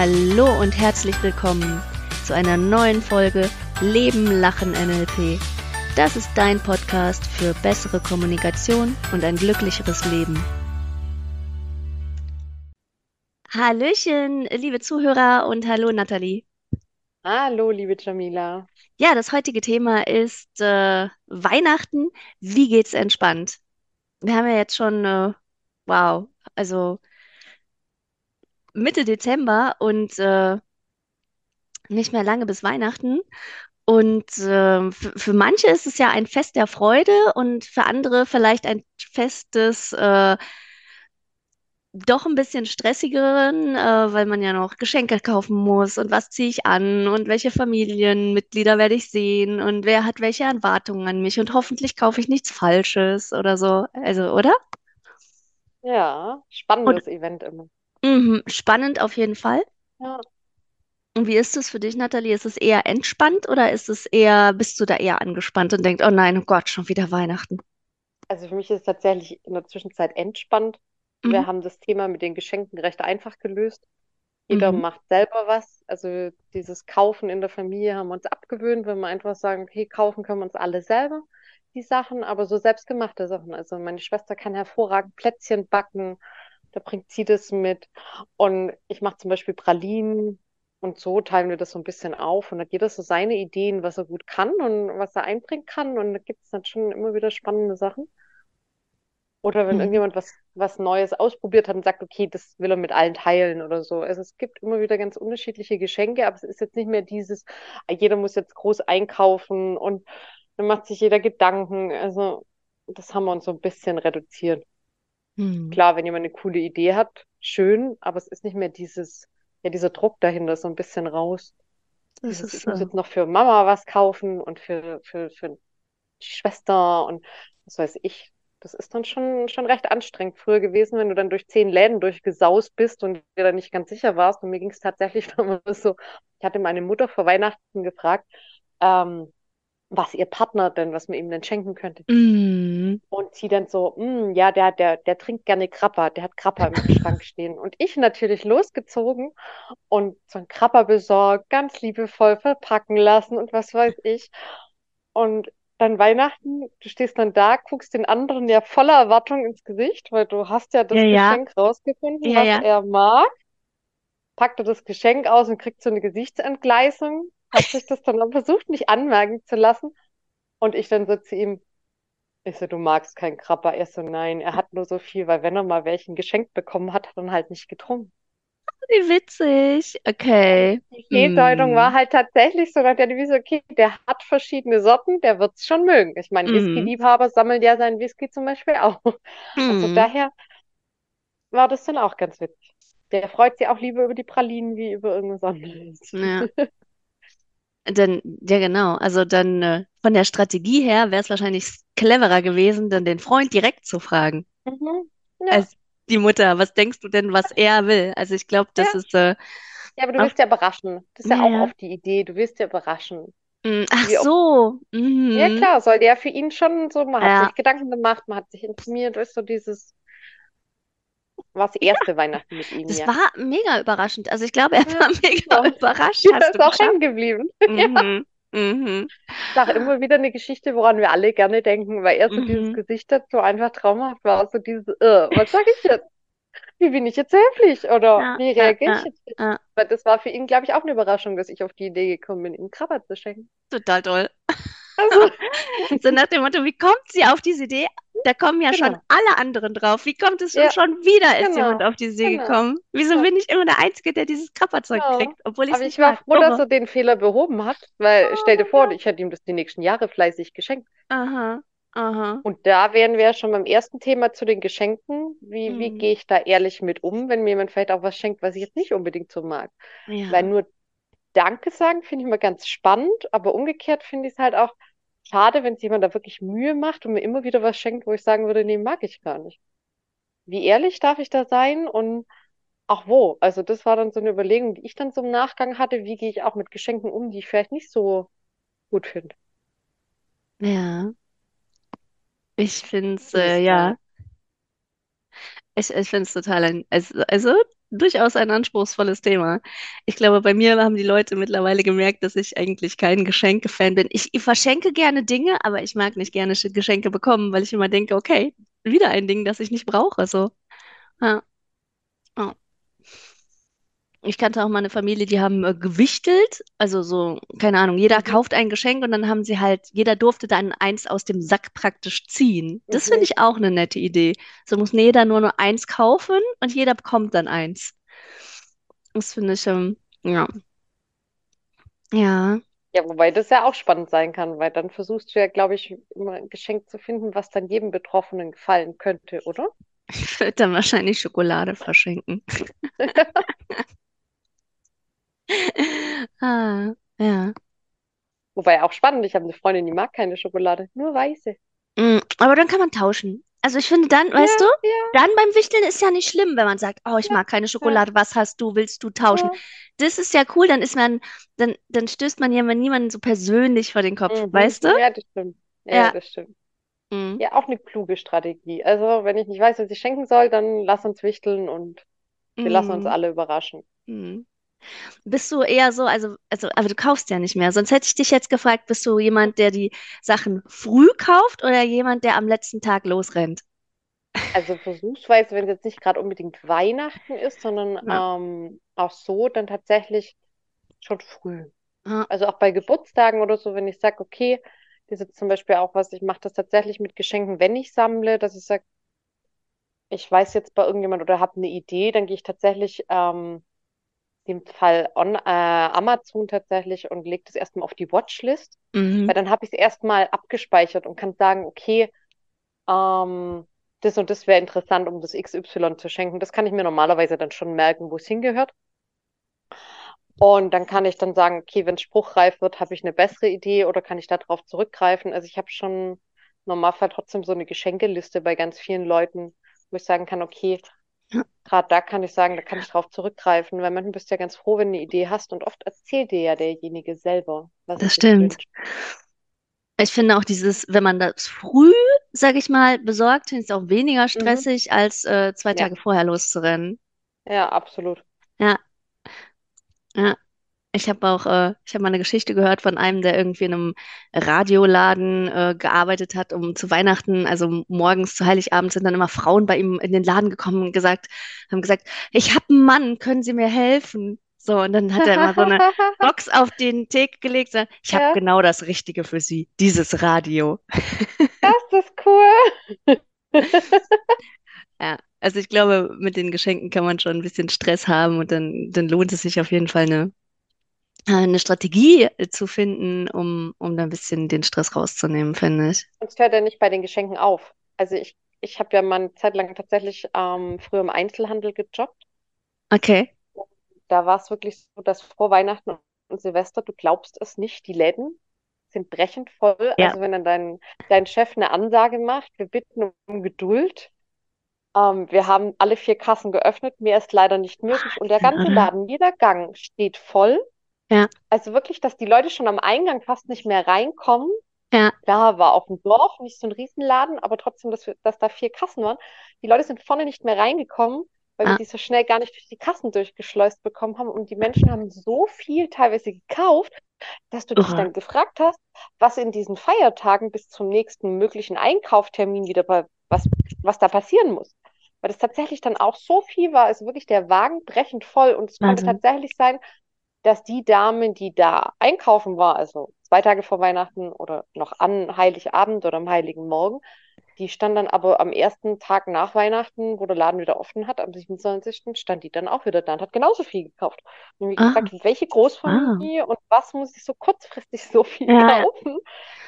Hallo und herzlich willkommen zu einer neuen Folge Leben, Lachen, NLP. Das ist dein Podcast für bessere Kommunikation und ein glücklicheres Leben. Hallöchen, liebe Zuhörer und hallo Nathalie. Hallo, liebe Jamila. Ja, das heutige Thema ist äh, Weihnachten. Wie geht's entspannt? Wir haben ja jetzt schon, äh, wow, also Mitte Dezember und äh, nicht mehr lange bis Weihnachten. Und äh, für, manche ist es ja ein Fest der Freude und für andere vielleicht ein Fest des äh, doch ein bisschen stressigeren, äh, weil man ja noch Geschenke kaufen muss und was ziehe ich an und welche Familienmitglieder werde ich sehen und wer hat welche Erwartungen an mich und hoffentlich kaufe ich nichts Falsches oder so. Also, oder? Ja, Und spannendes Event immer. Mhm, spannend auf jeden Fall. Ja, Und wie ist es für dich, Nathalie? Ist es eher entspannt oder ist es eher, bist du da eher angespannt und denkst, oh nein, oh Gott, schon wieder Weihnachten? also für mich ist es tatsächlich in der Zwischenzeit entspannt. Mhm, Wir haben das Thema mit den Geschenken recht einfach gelöst. Jeder mhm, macht selber was. Also dieses Kaufen in der Familie haben wir uns abgewöhnt, wenn wir einfach sagen, okay, kaufen können wir uns alle selber die Sachen, aber so selbstgemachte Sachen. Also meine Schwester kann hervorragend Plätzchen backen, da bringt sie das mit. Und ich mache zum Beispiel Pralinen und so teilen wir das so ein bisschen auf. Und da hat jeder so seine Ideen, was er gut kann und was er einbringen kann. Und da gibt es dann schon immer wieder spannende Sachen. Oder wenn mhm. irgendjemand was, was Neues ausprobiert hat und sagt, okay, das will er mit allen teilen oder so. Also es gibt immer wieder ganz unterschiedliche Geschenke, aber es ist jetzt nicht mehr dieses, ah, jeder muss jetzt groß einkaufen und dann macht sich jeder Gedanken. Also das haben wir uns so ein bisschen reduziert. Mhm. Klar, wenn jemand eine coole Idee hat, schön, aber es ist nicht mehr dieses, ja, dieser Druck dahinter, so ein bisschen raus. Das Dieses, ich ist muss jetzt noch für Mama was kaufen und für, für, für die Schwester und was weiß ich. Das ist dann schon, schon recht anstrengend früher gewesen, wenn du dann durch zehn Läden durchgesaust bist und dir dann nicht ganz sicher warst. Und mir ging es tatsächlich damals so, ich hatte meine Mutter vor Weihnachten gefragt, ähm, was ihr Partner denn, was man ihm denn schenken könnte. Mhm. Und sie dann so, "Mm, ja, der, der, der trinkt gerne Grappa, der hat Grappa im Schrank stehen. Und ich natürlich losgezogen und so ein Grappa besorgt, ganz liebevoll verpacken lassen und was weiß ich. Und dann Weihnachten, du stehst dann da, guckst den anderen ja voller Erwartung ins Gesicht, weil du hast ja Ja, das ja, Geschenk rausgefunden, ja, was ja. er mag, packt er das Geschenk aus und kriegt so eine Gesichtsentgleisung, hat sich das dann versucht, nicht anmerken zu lassen. Und ich dann so zu ihm, ich so, du magst keinen Krabber. Er so, nein, er hat nur so viel, weil wenn er mal welchen geschenkt bekommen hat, hat er dann halt nicht getrunken. Wie witzig. Okay. die Fehldeutung war Mhm. halt tatsächlich so nach der Devise, okay, der hat verschiedene Sorten, der wird's schon mögen. Ich meine, Mhm. Whisky-Liebhaber sammeln ja seinen Whisky zum Beispiel auch. Also Mhm. daher war das dann auch ganz witzig. Der freut sich auch lieber über die Pralinen wie über irgendwas anderes. Ja. Dann, ja genau. Also dann äh, von der Strategie her wäre es wahrscheinlich cleverer gewesen, dann den Freund direkt zu fragen, Mhm. Ja, als die Mutter. Was denkst du denn, was er will? Also ich glaube, das ja. ist äh, Ja, aber du willst ja überraschen. Das ist ja, ja auch ja. oft die Idee. Du willst ja überraschen. Mm, Ach so. Ja, Mhm. klar, soll der für ihn schon so, man hat Ja. sich Gedanken gemacht, man hat sich informiert, ist so dieses, war das erste Weihnachten mit ihm, Das ja. war mega überraschend. Also ich glaube, er Ja, war mega genau. überrascht. Ja, ist auch hängen geblieben. Ja, Mhm. Mhm. ist auch immer wieder eine Geschichte, woran wir alle gerne denken, weil er so dieses Mhm. Gesicht hat, so einfach traumhaft war, so dieses, äh, was sage ich jetzt? Wie bin ich jetzt höflich? Oder Ja, wie ja, reagiere ich ja, jetzt? ja. Weil das war für ihn, glaube ich, auch eine Überraschung, dass ich auf die Idee gekommen bin, ihm Krabber zu schenken. Total toll. Also, So nach dem Motto, wie kommt sie auf diese Idee? Da kommen ja schon genau. alle anderen drauf. Wie kommt es schon, Ja, schon wieder ist jemand genau. auf diese Idee Genau. gekommen? Wieso Ja. bin ich immer der Einzige, der dieses Krapperzeug Ja, kriegt, obwohl aber nicht ich war froh, dass Irre. er den Fehler behoben hat, weil stell dir Oh, vor, ich hätte ihm das die nächsten Jahre fleißig geschenkt. Aha, aha. Und da wären wir ja schon beim ersten Thema zu den Geschenken. Wie, wie Hm. gehe ich da ehrlich mit um, wenn mir jemand vielleicht auch was schenkt, was ich jetzt nicht unbedingt so mag? Weil Ja. nur Danke sagen finde ich immer ganz spannend, aber umgekehrt finde ich es halt auch schade, wenn sich jemand da wirklich Mühe macht und mir immer wieder was schenkt, wo ich sagen würde, nee, mag ich gar nicht. Wie ehrlich darf ich da sein und auch wo? Also das war dann so eine Überlegung, die ich dann im Nachgang hatte, wie gehe ich auch mit Geschenken um, die ich vielleicht nicht so gut finde. Ja. Ich finde es, äh, ja, ich, ich finde es total, ein, also, also durchaus ein anspruchsvolles Thema. Ich glaube, bei mir haben die Leute mittlerweile gemerkt, dass ich eigentlich kein Geschenke-Fan bin. Ich, ich verschenke gerne Dinge, aber ich mag nicht gerne Sch- Geschenke bekommen, weil ich immer denke, okay, wieder ein Ding, das ich nicht brauche. So. Ja. Ich kannte auch mal eine Familie, die haben äh, gewichtelt, also so, keine Ahnung, jeder Mhm, kauft ein Geschenk und dann haben sie halt, jeder durfte dann eins aus dem Sack praktisch ziehen. Das finde mhm. ich auch eine nette Idee. So muss jeder nur nur eins kaufen und jeder bekommt dann eins. Das finde ich, ähm, ja, ja, Ja, wobei das ja auch spannend sein kann, weil dann versuchst du ja, glaube ich, immer ein Geschenk zu finden, was dann jedem Betroffenen gefallen könnte, oder? ich würde dann wahrscheinlich Schokolade verschenken. Ah, ja. Wobei auch spannend, ich habe eine Freundin, die mag keine Schokolade, nur weiße. Mm, Aber dann kann man tauschen. Also ich finde dann, Ja, weißt du, ja, dann beim Wichteln ist ja nicht schlimm, wenn man sagt, oh, ich ja, mag keine Schokolade, was hast du, willst du tauschen? Das ist ja cool, dann ist man, dann, dann stößt man ja niemanden so persönlich vor den Kopf, Mhm. weißt du? Ja, das stimmt. Ja, das stimmt. Mm, Ja, auch eine kluge Strategie. Also, wenn ich nicht weiß, was ich schenken soll, dann lass uns wichteln und wir lassen uns mm, alle überraschen. Bist du eher so, also, also, aber du kaufst ja nicht mehr. Sonst hätte ich dich jetzt gefragt, bist du jemand, der die Sachen früh kauft oder jemand, der am letzten Tag losrennt? Also versuchsweise, wenn es jetzt nicht gerade unbedingt Weihnachten ist, sondern Ja. ähm, auch so, dann tatsächlich schon früh. Ja. Also auch bei Geburtstagen oder so, wenn ich sage, okay, das ist jetzt zum Beispiel auch was, ich mache das tatsächlich mit Geschenken, wenn ich sammle, dass ich sage, ich weiß jetzt bei irgendjemand oder habe eine Idee, dann gehe ich tatsächlich ähm, dem Fall on, äh, Amazon tatsächlich und lege das erstmal auf die Watchlist, Mhm. weil dann habe ich es erstmal abgespeichert und kann sagen, okay, ähm, das und das wäre interessant, um das XY zu schenken. Das kann ich mir normalerweise dann schon merken, wo es hingehört. Und dann kann ich dann sagen, okay, wenn es spruchreif wird, habe ich eine bessere Idee oder kann ich darauf zurückgreifen. Also ich habe schon Normalfall trotzdem so eine Geschenkeliste bei ganz vielen Leuten, wo ich sagen kann, okay, gerade da kann ich sagen, da kann ich drauf zurückgreifen, weil manchmal bist du ja ganz froh, wenn du eine Idee hast und oft erzählt dir ja derjenige selber, was er das stimmt. wünscht. Ich finde auch dieses, wenn man das früh, sag ich mal, besorgt, ist es auch weniger Mhm. stressig, als äh, zwei Ja, Tage vorher loszurennen. ja, absolut. Ja, ja. Ich habe auch, äh, ich habe mal eine Geschichte gehört von einem, der irgendwie in einem Radioladen äh, gearbeitet hat, um zu Weihnachten, also morgens zu Heiligabend sind dann immer Frauen bei ihm in den Laden gekommen und gesagt, haben gesagt, ich habe einen Mann, können Sie mir helfen? So, und dann hat er immer so eine Box auf den Theke gelegt, sagt, ich habe Ja, genau das Richtige für Sie, dieses Radio. das ist cool. Ja, also ich glaube, mit den Geschenken kann man schon ein bisschen Stress haben und dann, dann lohnt es sich auf jeden Fall eine, eine Strategie äh, zu finden, um, um da ein bisschen den Stress rauszunehmen, finde ich. Und es hört ja nicht bei den Geschenken auf. Also ich, ich habe ja mal eine Zeit lang tatsächlich ähm, früher im Einzelhandel gejobbt. Okay, Da war es wirklich so, dass vor Weihnachten und Silvester, du glaubst es nicht, die Läden sind brechend voll. ja. Also wenn dann dein, dein Chef eine Ansage macht, wir bitten um Geduld. Ähm, wir haben alle vier Kassen geöffnet, mehr ist leider nicht möglich. Und der ganze? Laden, jeder Gang steht voll. Ja, Also wirklich, dass die Leute schon am Eingang fast nicht mehr reinkommen. ja, Klar, war auf dem Dorf nicht so ein Riesenladen, aber trotzdem, dass, wir, dass da vier Kassen waren. Die Leute sind vorne nicht mehr reingekommen, weil wir ja. die so schnell gar nicht durch die Kassen durchgeschleust bekommen haben. Und die Menschen haben so viel teilweise gekauft, dass du dich Irre. dann gefragt hast, was in diesen Feiertagen bis zum nächsten möglichen Einkauftermin wieder bei, was, was da passieren muss. Weil das tatsächlich dann auch so viel war, also wirklich der Wagen brechend voll. Und es konnte tatsächlich sein, dass die Dame, die da einkaufen war, also zwei Tage vor Weihnachten oder noch an Heiligabend oder am Heiligen Morgen, die stand dann aber am ersten Tag nach Weihnachten, wo der Laden wieder offen hat, am 27. stand die dann auch wieder da und hat genauso viel gekauft. Und mich Ah, gefragt, welche. Großfamilie und was muss ich so kurzfristig so viel Ja, kaufen?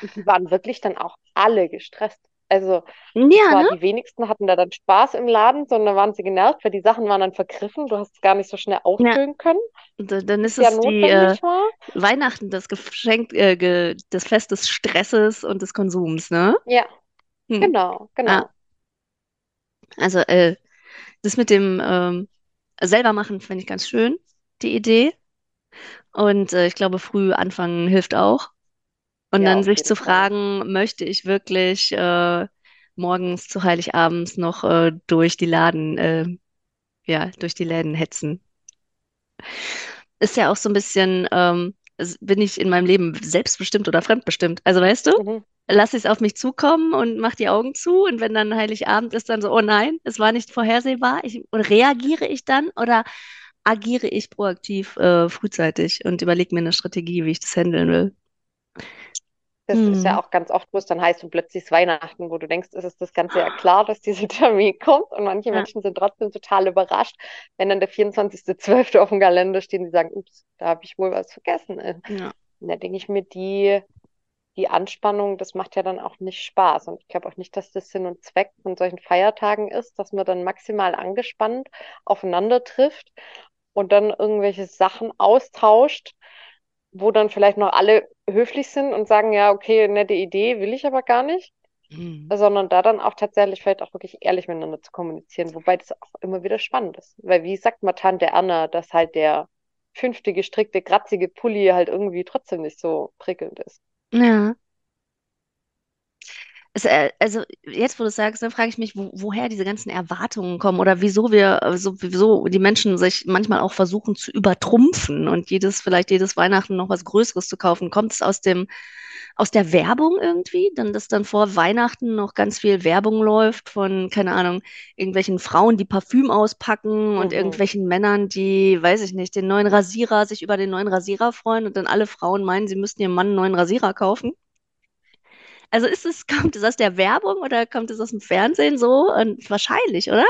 Und die waren wirklich dann auch alle gestresst. Also ja, zwar ne? die wenigsten hatten da dann Spaß im Laden, sondern waren sie genervt, weil die Sachen waren dann vergriffen. Du hast es gar nicht so schnell Ja, ausfüllen können, und da- dann ist es ja die äh, war. Weihnachten, das Geschenk, äh, ge, das Fest des Stresses und des Konsums, ne? Ja, Hm. genau, Ja, genau. also äh, das mit dem ähm, selber machen finde ich ganz schön, die Idee. Und äh, ich glaube, früh anfangen hilft auch. Und Ja, dann auf sich zu jeden Fall. fragen, möchte ich wirklich äh, morgens zu Heiligabends noch äh, durch die Laden, äh, ja, durch die Läden hetzen. Ist ja auch so ein bisschen, ähm, s- bin ich in meinem Leben selbstbestimmt oder fremdbestimmt? Also weißt du, Mhm. lasse ich es auf mich zukommen und mach die Augen zu und wenn dann Heiligabend ist, dann so, oh nein, es war nicht vorhersehbar. Ich, und reagiere ich dann oder agiere ich proaktiv äh, frühzeitig und überlege mir eine Strategie, wie ich das handeln will? Das ist ja Hm. auch ganz oft, wo es dann heißt, und plötzlich ist Weihnachten, wo du denkst, es ist das ganze Jahr klar, dass dieser Termin kommt. Und manche Ja, Menschen sind trotzdem total überrascht, wenn dann der 24.12. auf dem Kalender steht und die sagen, ups, da habe ich wohl was vergessen. ja. Und da denke ich mir, die, die Anspannung, das macht ja dann auch nicht Spaß. Und ich glaube auch nicht, dass das Sinn und Zweck von solchen Feiertagen ist, dass man dann maximal angespannt aufeinander trifft und dann irgendwelche Sachen austauscht, wo dann vielleicht noch alle höflich sind und sagen, ja, okay, nette Idee, will ich aber gar nicht, Hm. sondern da dann auch tatsächlich vielleicht auch wirklich ehrlich miteinander zu kommunizieren, wobei das auch immer wieder spannend ist. Weil wie sagt mal Tante Erna, dass halt der fünfte gestrickte, kratzige Pulli halt irgendwie trotzdem nicht so prickelnd ist. Ja. Es, äh, also jetzt, wo du es sagst, dann frage ich mich, wo, woher diese ganzen Erwartungen kommen oder wieso wir, äh, so, wieso die Menschen sich manchmal auch versuchen zu übertrumpfen und jedes, vielleicht jedes Weihnachten noch was Größeres zu kaufen. Kommt es aus dem, aus der Werbung irgendwie? Dann, dass dann vor Weihnachten noch ganz viel Werbung läuft von, keine Ahnung, irgendwelchen Frauen, die Parfüm auspacken und Mhm. irgendwelchen Männern, die, weiß ich nicht, den neuen Rasierer, sich über den neuen Rasierer freuen und dann alle Frauen meinen, sie müssten ihrem Mann einen neuen Rasierer kaufen. Also ist es, kommt es aus der Werbung oder kommt es aus dem Fernsehen so? Und wahrscheinlich, oder?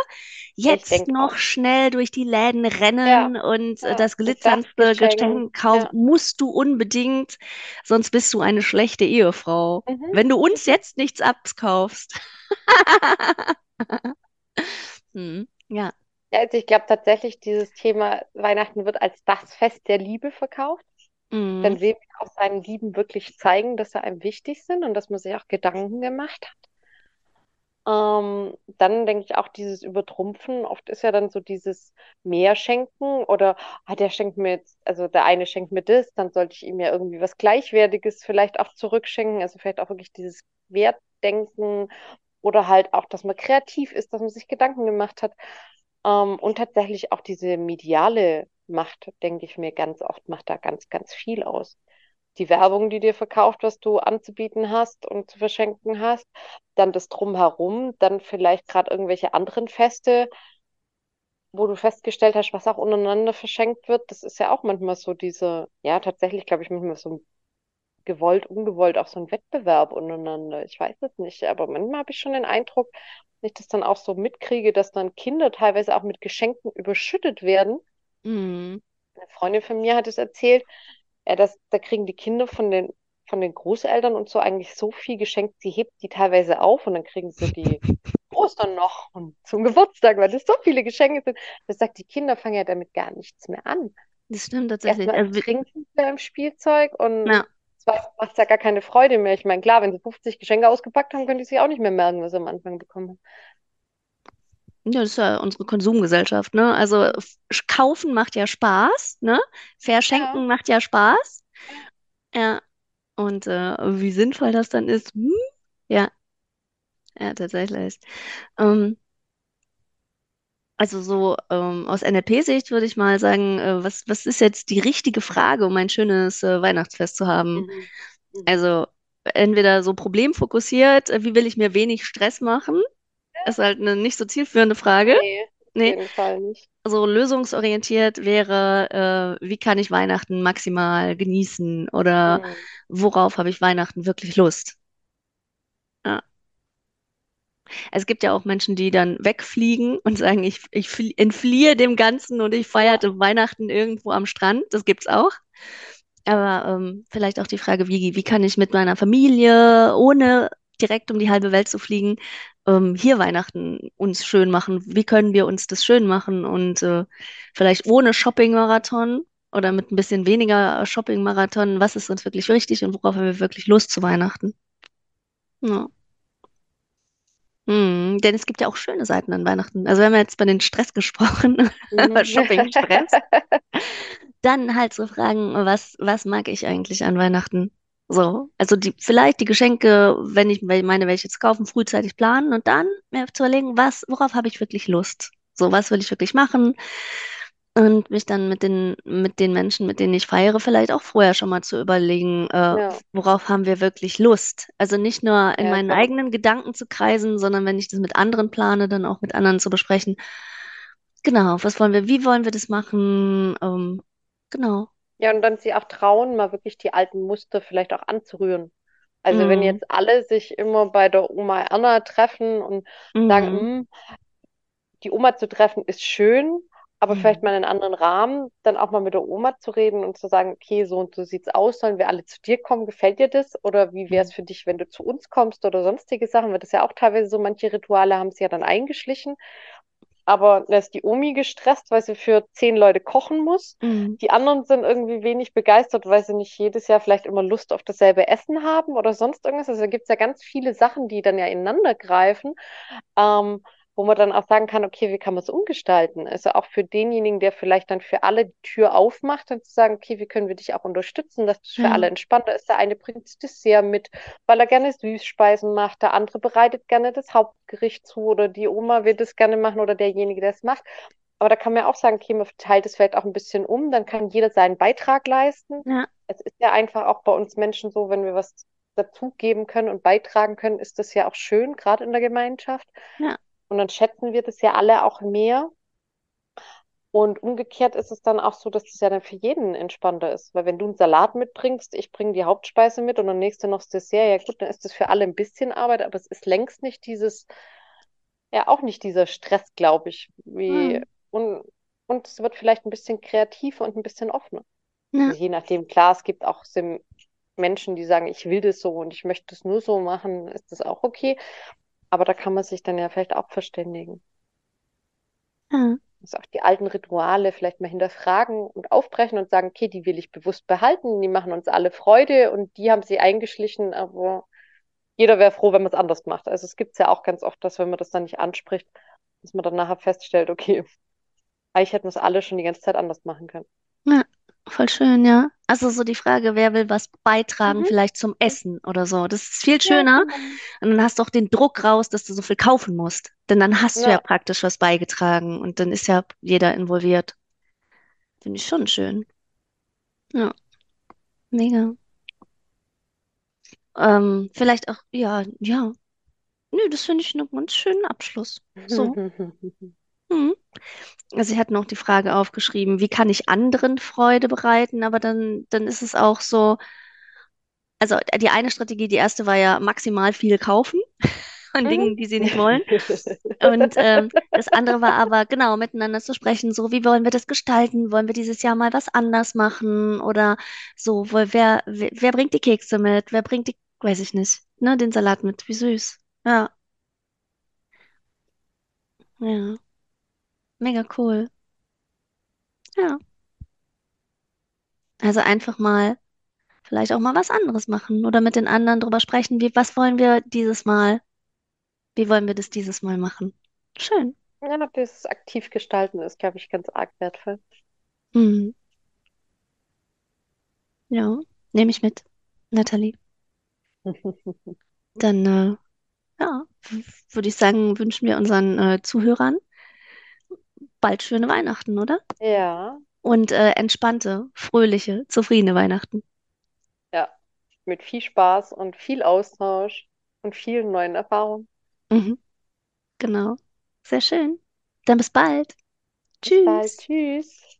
Jetzt noch auch. schnell durch die Läden Ja, rennen und äh, ja, das glitzerndste. Geschenk kaufen, Ja. musst du unbedingt, sonst bist du eine schlechte Ehefrau. Mhm. Wenn du uns jetzt nichts abkaufst. Hm, ja. Ja, also ich glaube tatsächlich, dieses Thema Weihnachten wird als das Fest der Liebe verkauft. Hm, Dann will man auch seinen Lieben wirklich zeigen, dass sie einem wichtig sind und dass man sich auch Gedanken gemacht hat. Ähm, dann denke ich auch dieses Übertrumpfen. Oft ist ja dann so dieses mehr schenken oder ah, der schenkt mir jetzt, also der eine schenkt mir das, dann sollte ich ihm ja irgendwie was Gleichwertiges vielleicht auch zurückschenken. Also vielleicht auch wirklich dieses Wertdenken oder halt auch, dass man kreativ ist, dass man sich Gedanken gemacht hat. Ähm, und tatsächlich auch diese mediale Macht, denke ich mir, ganz oft macht da ganz, ganz viel aus die Werbung, die dir verkauft, was du anzubieten hast und zu verschenken hast, dann das Drumherum, dann vielleicht gerade irgendwelche anderen Feste, wo du festgestellt hast, was auch untereinander verschenkt wird. Das ist ja auch manchmal so diese, ja, tatsächlich glaube ich manchmal so ein gewollt, ungewollt auch so ein Wettbewerb untereinander. Ich weiß es nicht, aber manchmal habe ich schon den Eindruck, wenn ich das dann auch so mitkriege, dass dann Kinder teilweise auch mit Geschenken überschüttet werden. Hm, Eine Freundin von mir hat es erzählt, ja, das, da kriegen die Kinder von den, von den Großeltern und so eigentlich so viel geschenkt, sie hebt die teilweise auf und dann kriegen sie die Ostern noch und zum Geburtstag, weil das so viele Geschenke sind. Das sagt, die Kinder fangen ja damit gar nichts mehr an. das stimmt tatsächlich. Erstmal Also, trinken sie im Spielzeug und ja. zweitens macht es ja gar keine Freude mehr. Ich meine, klar, wenn sie 50 Geschenke ausgepackt haben, können die sich auch nicht mehr merken, was sie am Anfang bekommen haben. Ja, das ist ja unsere Konsumgesellschaft, ne? Also kaufen macht ja Spaß, ne? Ja, Verschenken macht ja Spaß. ja. Ja. Und äh, wie sinnvoll das dann ist, hm? Ja, ja, tatsächlich. Ähm, also so ähm, aus NLP-Sicht würde ich mal sagen, äh, was, was ist jetzt die richtige Frage, um ein schönes äh, Weihnachtsfest zu haben? Mhm. Mhm. Also entweder so problemfokussiert, äh, wie will ich mir wenig Stress machen? Ist halt eine nicht so zielführende Frage. Nee, auf Nee, jeden Fall nicht. so lösungsorientiert wäre, äh, wie kann ich Weihnachten maximal genießen oder Mhm. worauf habe ich Weihnachten wirklich Lust? Ja. Es gibt ja auch Menschen, die dann wegfliegen und sagen, ich, ich flie- entfliehe dem Ganzen und ich feierte Weihnachten irgendwo am Strand. Das gibt's auch. Aber ähm, vielleicht auch die Frage, wie, wie kann ich mit meiner Familie, ohne direkt um die halbe Welt zu fliegen, ähm, hier Weihnachten uns schön machen? Wie können wir uns das schön machen? Und äh, vielleicht ohne Shopping-Marathon oder mit ein bisschen weniger Shopping-Marathon, was ist uns wirklich wichtig und worauf haben wir wirklich Lust zu Weihnachten? Ja. Hm, denn es gibt ja auch schöne Seiten an Weihnachten. Also wir haben ja jetzt bei den Stress gesprochen, Mhm. Shopping-Stress. Dann halt so fragen, was, was mag ich eigentlich an Weihnachten? So, also die, vielleicht die Geschenke, wenn ich meine, welche zu kaufen, frühzeitig planen und dann mir zu überlegen, was, worauf habe ich wirklich Lust? So, was will ich wirklich machen? Und mich dann mit den, mit den Menschen, mit denen ich feiere, vielleicht auch vorher schon mal zu überlegen, äh, Ja, worauf haben wir wirklich Lust? Also nicht nur in ja, meinen genau. eigenen Gedanken zu kreisen, sondern wenn ich das mit anderen plane, dann auch mit anderen zu besprechen. Genau, was wollen wir, wie wollen wir das machen? Ähm, genau. Ja, und dann sie auch trauen, mal wirklich die alten Muster vielleicht auch anzurühren. Also wenn Mm, jetzt alle sich immer bei der Oma Erna treffen und sagen, mm, "Hm, die Oma zu treffen ist schön, aber vielleicht mm, mal in einen anderen Rahmen, dann auch mal mit der Oma zu reden und zu sagen, okay, so und so sieht's aus, sollen wir alle zu dir kommen, gefällt dir das? Oder wie wäre es für dich, wenn du zu uns kommst oder sonstige Sachen? Weil das ja auch teilweise so, manche Rituale haben sie ja dann eingeschlichen. Aber da ist die Omi gestresst, weil sie für zehn Leute kochen muss. mm, Die anderen sind irgendwie wenig begeistert, weil sie nicht jedes Jahr vielleicht immer Lust auf dasselbe Essen haben oder sonst irgendwas. Also da gibt es ja ganz viele Sachen, die dann ja ineinander greifen, ähm, wo man dann auch sagen kann, okay, wie kann man es umgestalten? Also auch für denjenigen, der vielleicht dann für alle die Tür aufmacht, dann zu sagen, okay, wie können wir dich auch unterstützen, dass das für alle ja, entspannter ist. Der eine bringt das Dessert mit, weil er gerne Süßspeisen macht, der andere bereitet gerne das Hauptgericht zu oder die Oma wird es gerne machen oder derjenige, der es macht. Aber da kann man ja auch sagen, okay, man verteilt es vielleicht auch ein bisschen um, dann kann jeder seinen Beitrag leisten. ja, Es ist ja einfach auch bei uns Menschen so, wenn wir was dazugeben können und beitragen können, ist das ja auch schön, gerade in der Gemeinschaft. ja, Und dann schätzen wir das ja alle auch mehr. Und umgekehrt ist es dann auch so, dass das ja dann für jeden entspannter ist. Weil wenn du einen Salat mitbringst, ich bringe die Hauptspeise mit und der nächste noch das Dessert, ja gut, dann ist das für alle ein bisschen Arbeit, aber es ist längst nicht dieses, ja auch nicht dieser Stress, glaube ich, wie, mm, und, und es wird vielleicht ein bisschen kreativer und ein bisschen offener. ja, Also je nachdem, klar, es gibt auch Menschen, die sagen, ich will das so und ich möchte das nur so machen, ist das auch okay. Aber da kann man sich dann ja vielleicht auch verständigen. ja, Also auch die alten Rituale vielleicht mal hinterfragen und aufbrechen und sagen, okay, die will ich bewusst behalten, die machen uns alle Freude und die haben sie eingeschlichen, aber jeder wäre froh, wenn man es anders macht. Also es gibt es ja auch ganz oft, dass wenn man das dann nicht anspricht, dass man dann nachher feststellt, okay, eigentlich hätten wir es alle schon die ganze Zeit anders machen können. Ja, voll schön, ja. Also so die Frage, wer will was beitragen, Mhm. vielleicht zum Essen oder so. Das ist viel Ja, schöner. genau. Und dann hast du auch den Druck raus, dass du so viel kaufen musst. Denn dann hast du ja Ja, praktisch was beigetragen und dann ist ja jeder involviert. Finde ich schon schön. Ja, mega. Ähm, vielleicht auch, ja, ja. Nö, das finde ich einen ganz schönen Abschluss. So. Mhm. Also, Sie hatten auch die Frage aufgeschrieben, wie kann ich anderen Freude bereiten? Aber dann, dann ist es auch so, also die eine Strategie, die erste war ja maximal viel kaufen von Mhm. Dingen, die sie nicht wollen. Und ähm, das andere war aber genau miteinander zu sprechen, so wie wollen wir das gestalten? Wollen wir dieses Jahr mal was anders machen? Oder so, wo, wer, wer, wer bringt die Kekse mit? Wer bringt die, weiß ich nicht, ne, den Salat mit? Wie süß. Ja, ja, mega cool. Ja, also einfach mal, vielleicht auch mal was anderes machen oder mit den anderen drüber sprechen, wie, was wollen wir dieses Mal? Wie wollen wir das dieses Mal machen? Schön. Ja, das aktiv gestalten ist, glaube ich, ganz arg wertvoll. Mhm. Ja, nehme ich mit, Nathalie. Dann, äh, ja, würde ich sagen, wünschen wir unseren äh, Zuhörern bald schöne Weihnachten, oder? Ja, Und äh, entspannte, fröhliche, zufriedene Weihnachten. ja, mit viel Spaß und viel Austausch und vielen neuen Erfahrungen. Mhm, genau. Sehr schön. Dann bis bald. Bis bald. Tschüss. Tschüss.